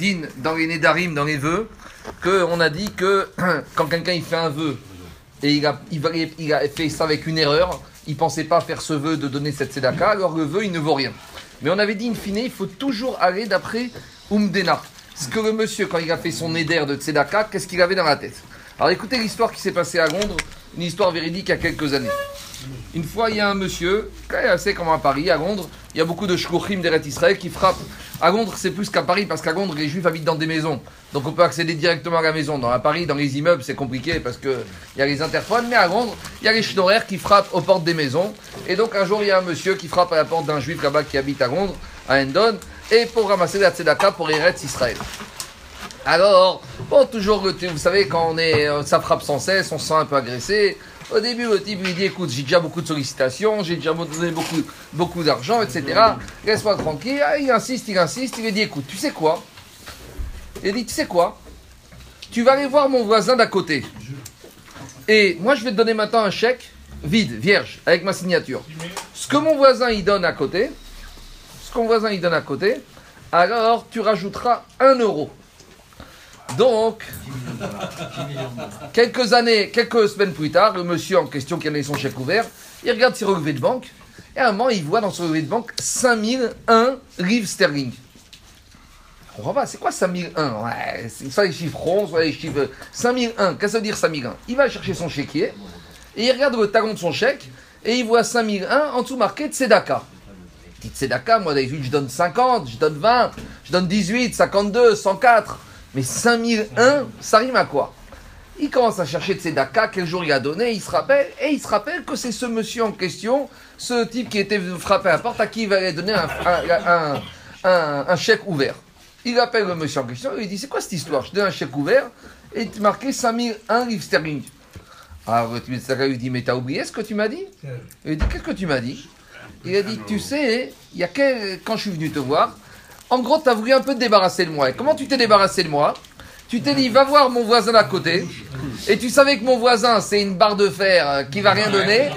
din dans les Nédarim, dans les vœux, qu'on a dit que quand quelqu'un il fait un vœu et il a, fait ça avec une erreur, il pensait pas faire ce vœu de donner cette tzedaka, alors le vœu il ne vaut rien. Mais on avait dit in fine, il faut toujours aller d'après Umdena. Ce que le monsieur, quand il a fait son éder de tzedaka, qu'est-ce qu'il avait dans la tête? Alors écoutez l'histoire qui s'est passée à Londres, une histoire véridique il y a quelques années. Une fois, il y a un monsieur, c'est comme à Paris, à Londres, il y a beaucoup de shkouchim d'Eret Israël qui frappent. À Londres, c'est plus qu'à Paris, parce qu'à Londres, les juifs habitent dans des maisons. Donc on peut accéder directement à la maison. Dans à Paris, dans les immeubles, c'est compliqué parce qu'il y a les interphones. Mais à Londres, il y a les schnorrers qui frappent aux portes des maisons. Et donc un jour, il y a un monsieur qui frappe à la porte d'un juif là-bas qui habite à Londres, à Hendon, et pour ramasser la tzedaka pour Eret Israël. Alors, bon, toujours, vous savez, quand on est, euh, ça frappe sans cesse, on se sent un peu agressé. Au début, le type lui dit Écoute, j'ai déjà beaucoup de sollicitations, j'ai déjà donné beaucoup, beaucoup d'argent, etc. Laisse-moi tranquille. Ah, il insiste, il insiste. Il lui dit Écoute, tu sais quoi? Il dit Tu sais quoi? Tu vas aller voir mon voisin d'à côté. Et moi, je vais te donner maintenant un chèque vide, vierge, avec ma signature. Ce que mon voisin il donne à côté, ce que mon voisin il donne à côté, alors tu rajouteras un euro. Donc, quelques années, quelques semaines plus tard, le monsieur en question qui a donné son chèque ouvert, il regarde ses relevés de banque, et à un moment, il voit dans son relevé de banque 5001 livres sterling. On comprend c'est quoi 5001 Ouais, c'est soit les chiffres ronds, soit les chiffres. 5001, qu'est-ce que ça veut dire 5001 Il va chercher son chéquier, et il regarde le talon de son chèque, et il voit 5001 en dessous marqué Tzedaka. Dit Tzedaka, moi d'habitude je donne 50, je donne 20, je donne 18, 52, 104. Mais 5001, ça rime à quoi? Il commence à chercher Tzedaka, quel jour il a donné, il se rappelle, et il se rappelle que c'est ce monsieur en question, ce type qui était frapper à la porte, à qui il allait donner un, un- un- chèque ouvert. Il appelle le monsieur en question, il dit C'est quoi cette histoire? Je donne un chèque ouvert, et il marqué 5001 livres sterling. Alors le type de lui dit Mais t'as oublié ce que tu m'as dit? Il dit Qu'est-ce que tu m'as dit? Il a dit Tu sais, il y a quel- quand je suis venu te voir, en gros, tu as voulu un peu te débarrasser de moi. Et comment tu t'es débarrassé de moi Tu t'es dit, va voir mon voisin d'à côté. Et tu savais que mon voisin, c'est une barre de fer euh, qui va rien donner.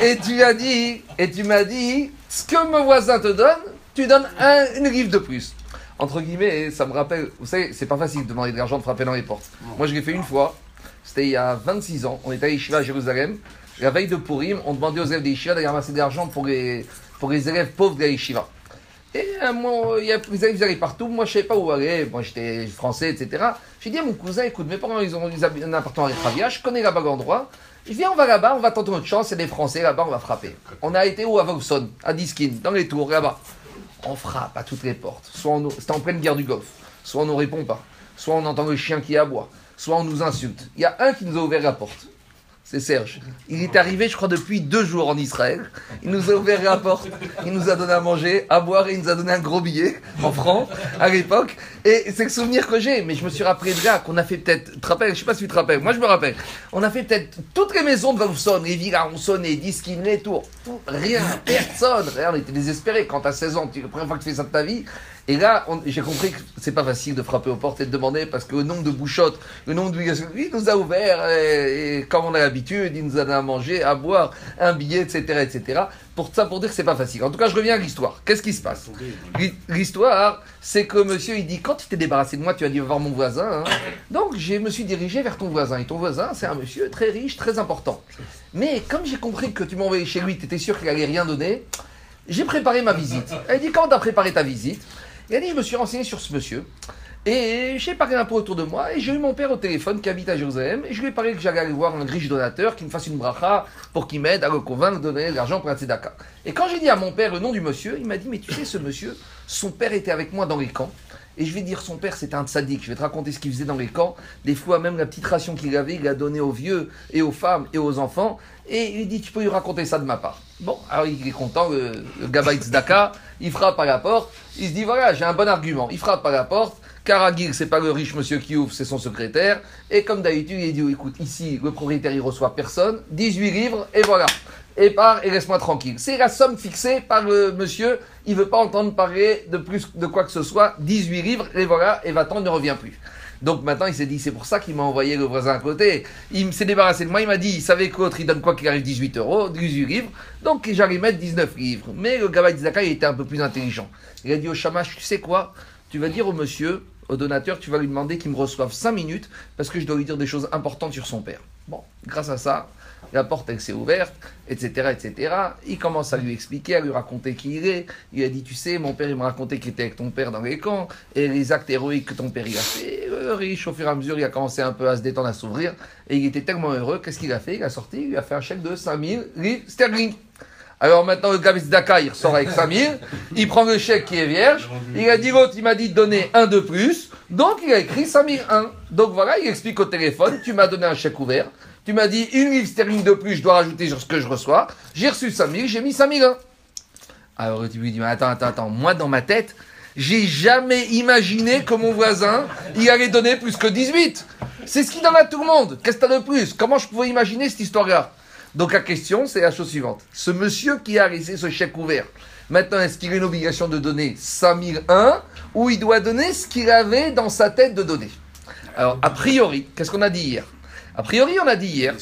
Et tu as dit, et tu m'as dit, ce que mon voisin te donne, tu donnes un, une livre de plus. Entre guillemets, ça me rappelle, vous savez, c'est pas facile de demander de l'argent, de frapper dans les portes. Moi, je l'ai fait une fois. C'était il y a 26 ans. On était à Yeshiva à Jérusalem. La veille de Purim, on demandait aux élèves des Yeshiva d'aller ramasser de l'argent pour les, pour les élèves pauvres de la Yeshiva. Et euh, vous allez, partout, moi je savais pas où aller, moi j'étais français, etc. J'ai dit à mon cousin, écoute, mes parents ils ont ils un appartement à Ravia, je connais là-bas l'endroit. Je viens, on va là-bas, on va tenter notre chance, c'est des Français là-bas, on va frapper. On a été où? À Vauxhall, à Diskin, dans les tours, là-bas. On frappe à toutes les portes. Soit on c'était en pleine guerre du Golfe, soit on ne répond pas, soit on entend le chien qui aboie, soit on nous insulte. Il y a un qui nous a ouvert la porte. C'est Serge. Il est arrivé, je crois, depuis deux jours en Israël. Il nous a ouvert la porte, il nous a donné à manger, à boire, et il nous a donné un gros billet en francs à l'époque. Et c'est le souvenir que j'ai. Mais je me suis rappelé de là qu'on a fait peut-être. Tu te rappelles Je sais pas si tu te rappelles. Moi, je me rappelle. On a fait peut-être toutes les maisons de Valsonne, les villas ont sonné, Diskin, les tours. Tout, Rien, personne. Rien, on était désespérés. Quand t'as 16 ans, tu, la première fois que tu fais ça de ta vie. Et là, j'ai compris que c'est pas facile de frapper aux portes et de demander parce que le nombre de bouchottes, le nombre de il nous a ouvert et, et comme on a l'habitude, il nous a donné à manger, à boire, un billet, etc., etc. Pour ça, pour dire que c'est pas facile. En tout cas, je reviens à l'histoire. Qu'est-ce qui se passe? L'hi- L'histoire, c'est que monsieur, il dit quand tu t'es débarrassé de moi, tu as dit voir mon voisin. hein. Donc, je me suis dirigé vers ton voisin. Et ton voisin, c'est un monsieur très riche, très important. Mais comme j'ai compris que tu envoyé chez lui, tu étais sûr qu'il allait rien donner, j'ai préparé ma visite. Elle dit quand tu as préparé ta visite? A dit je me suis renseigné sur ce monsieur. Et j'ai parlé un peu autour de moi et j'ai eu mon père au téléphone qui habite à Jérusalem et je lui ai parlé que j'allais aller voir un riche donateur qui me fasse une bracha pour qu'il m'aide à le convaincre de donner de l'argent pour la tzedaka. Et quand j'ai dit à mon père le nom du monsieur, il m'a dit mais tu sais ce monsieur, son père était avec moi dans les camps et je vais dire son père c'était un tzaddik, je vais te raconter ce qu'il faisait dans les camps, des fois même la petite ration qu'il avait, il l'a donné aux vieux et aux femmes et aux enfants. Et il dit tu peux lui raconter ça de ma part. Bon, alors il est content, le, le gabaï tzedaka, il frappe à la porte, il se dit voilà j'ai un bon argument, il frappe à la porte, Karagil, c'est pas le riche monsieur qui ouvre, c'est son secrétaire. Et comme d'habitude, il dit écoute, ici, le propriétaire, il reçoit personne, 18 livres, et voilà. Et part, et laisse-moi tranquille. C'est la somme fixée par le monsieur, il veut pas entendre parler de plus de quoi que ce soit, 18 livres, et voilà, et va-t'en, ne revient plus. Donc maintenant, il s'est dit, c'est pour ça qu'il m'a envoyé le voisin à côté. Il s'est débarrassé de moi, il m'a dit, il savait que l'autre, il donne quoi qu'il arrive 18 euros, 18 livres, donc j'allais mettre 19 livres. Mais le Gabaï Zaka, il était un peu plus intelligent. Il a dit au Shamash, tu sais quoi? Tu vas dire au monsieur, au donateur, tu vas lui demander qu'il me reçoive 5 minutes parce que je dois lui dire des choses importantes sur son père. Grâce à ça, la porte s'est ouverte, etc., etc. Il commence à lui expliquer, à lui raconter qui il est. Il a dit, tu sais, mon père, il m'a raconté qu'il était avec ton père dans les camps, et les actes héroïques que ton père il a fait. Le riche, au fur et à mesure, il a commencé un peu à se détendre, à s'ouvrir, et il était tellement heureux, qu'est-ce qu'il a fait? Il a sorti, il a fait un chèque de 5000 livres sterling. Alors maintenant, le gars Daka, il ressort avec 5000, il prend le chèque qui est vierge, il a dit l'autre, il m'a dit de donner un de plus, donc il a écrit 5001. Donc voilà, il explique au téléphone, tu m'as donné un chèque ouvert, tu m'as dit une livre sterling de plus, je dois rajouter sur ce que je reçois. J'ai reçu 5000, j'ai mis 5001. Alors tu lui dis, mais attends, attends, attends, moi dans ma tête, j'ai jamais imaginé que mon voisin, il allait donner plus que 18. C'est ce qui donne à tout le monde. Qu'est-ce que t'as de plus? Comment je pouvais imaginer cette histoire-là? Donc la question, c'est la chose suivante. Ce monsieur qui a laissé ce chèque ouvert, maintenant, est-ce qu'il a une obligation de donner 5001 ou il doit donner ce qu'il avait dans sa tête de donner? Alors, a priori, qu'est-ce qu'on a dit hier? A priori, on a dit hier,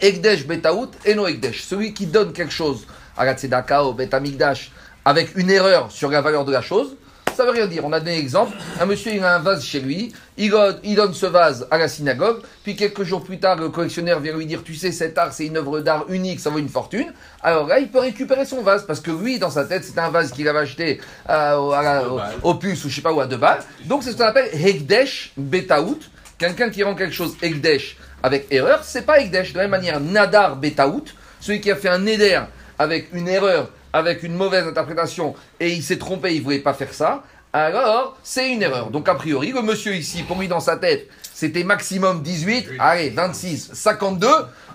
Ekdesh Betaout et no Ekdesh. Celui qui donne quelque chose à la Tzedaka, au Betamikdash, avec une erreur sur la valeur de la chose, ça veut rien dire. On a donné exemple. Un monsieur, il a un vase chez lui. Il donne, ce vase à la synagogue. Puis quelques jours plus tard, le collectionneur vient lui dire Tu sais, cet art, c'est une œuvre d'art unique, ça vaut une fortune. Alors là, il peut récupérer son vase. Parce que lui, dans sa tête, c'est un vase qu'il avait acheté euh, au, puce ou je sais pas où à deux balles. Donc c'est ce qu'on appelle Hekdesh Betaout. Quelqu'un qui rend quelque chose Ekdesh avec erreur, c'est pas Ekdesh. De la même manière, Nadar Betaout, celui qui a fait un Neder avec une erreur, avec une mauvaise interprétation, et il s'est trompé, il voulait pas faire ça, alors c'est une erreur. Donc a priori, le monsieur ici, pour lui dans sa tête, c'était maximum 18, allez, 26, 52,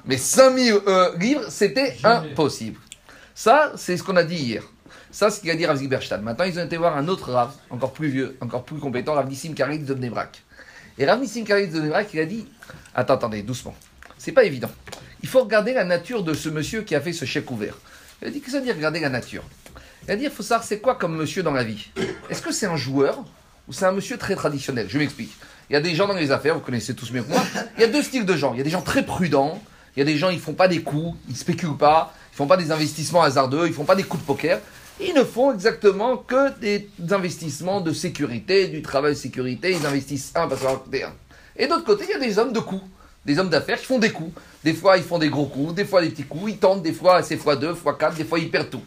mais 5000 euh, livres, c'était impossible. Ça, c'est ce qu'on a dit hier. Ça, c'est ce qu'il a dit Rav Ziberstadt. Maintenant, ils ont été voir un autre Rav, encore plus vieux, encore plus compétent, Rav Nissim Karik de Bnebrak. Et Rav Nissim de Bnebrak, il a dit Attends, attendez, doucement. C'est pas évident. Il faut regarder la nature de ce monsieur qui a fait ce chèque ouvert. Il a dit Qu'est-ce que ça veut dire regarder la nature Il a dit Il faut savoir c'est quoi comme monsieur dans la vie Est-ce que c'est un joueur ou c'est un monsieur très traditionnel? Je m'explique. Il y a des gens dans les affaires, vous connaissez tous mieux que moi. Il y a deux styles de gens. Il y a des gens très prudents. Il y a des gens, ils font pas des coups, ils spéculent pas, ils font pas des investissements hasardeux, ils font pas des coups de poker. Ils ne font exactement que des investissements de sécurité, du travail de sécurité. Ils investissent un parce qu'ils un. Et d'autre côté, il y a des hommes de coups, des hommes d'affaires qui font des coups. Des fois, ils font des gros coups, des fois des petits coups, ils tentent, des fois c'est fois deux, fois quatre, des fois ils perdent tout.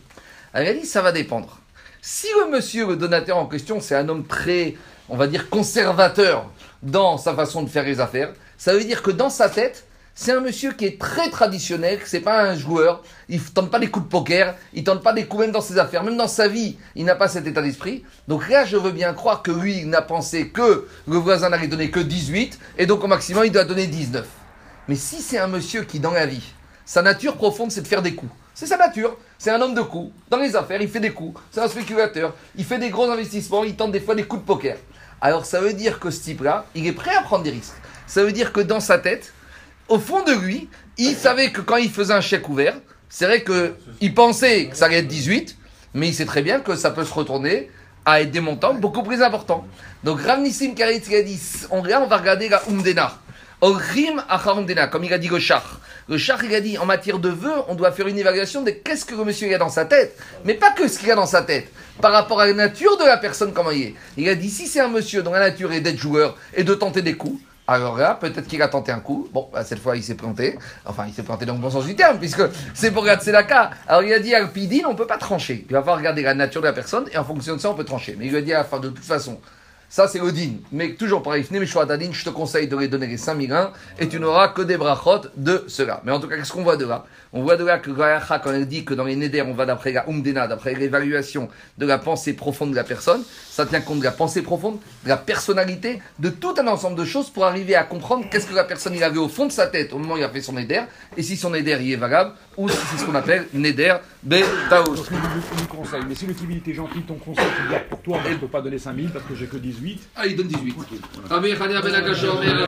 Elle a ça va dépendre. Si le monsieur, le donateur en question, c'est un homme très, on va dire, conservateur dans sa façon de faire les affaires, ça veut dire que dans sa tête, c'est un monsieur qui est très traditionnel, c'est pas un joueur, il tente pas des coups de poker, il tente pas des coups même dans ses affaires, même dans sa vie, il n'a pas cet état d'esprit. Donc là, je veux bien croire que lui, il n'a pensé que le voisin n'allait donner que 18, et donc au maximum, il doit donner 19. Mais si c'est un monsieur qui, dans la vie, sa nature profonde, c'est de faire des coups. C'est sa nature. C'est un homme de coups. Dans les affaires, il fait des coups. C'est un spéculateur. Il fait des gros investissements. Il tente des fois des coups de poker. Alors ça veut dire que ce type-là, il est prêt à prendre des risques. Ça veut dire que dans sa tête, au fond de lui, il savait que quand il faisait un chèque ouvert, c'est vrai qu'il pensait que ça allait être 18, mais il sait très bien que ça peut se retourner à être des montants beaucoup plus importants. Donc Rav Nissim Karitz a dit, on, on va regarder la Umdena. Comme il a dit le char. Le char, il a dit, en matière de vœux, on doit faire une évaluation de qu'est-ce que le monsieur a dans sa tête. Mais pas que ce qu'il a dans sa tête. Par rapport à la nature de la personne, comment il est. Il a dit, si c'est un monsieur dont la nature est d'être joueur et de tenter des coups, alors là, peut-être qu'il a tenté un coup. Bon, bah, cette fois, il s'est planté. Enfin, il s'est planté dans le bon sens du terme, puisque c'est pour la cas. Alors, il a dit à Alpidine, on ne peut pas trancher. Il va falloir regarder la nature de la personne, et en fonction de ça, on peut trancher. Mais il lui a dit à la fin, de toute façon, ça, c'est Odin. Mais toujours pareil, je te conseille de les donner les 5001 et tu n'auras que des brachot de cela. Mais en tout cas, qu'est-ce qu'on voit de là? On voit de là que quand elle dit que dans les Neder, on va d'après la Umdena, d'après l'évaluation de la pensée profonde de la personne, ça tient compte de la pensée profonde, de la personnalité, de tout un ensemble de choses pour arriver à comprendre qu'est-ce que la personne il avait au fond de sa tête au moment où il a fait son Neder, et si son Neder il est valable, ou si c'est ce qu'on appelle Neder Betaos. conseil. Mais si le Tibil était gentil, ton conseil, tu gardes pour toi, moi je ne peux pas donner 5000 parce que j'ai que 18. Ah, il donne 18.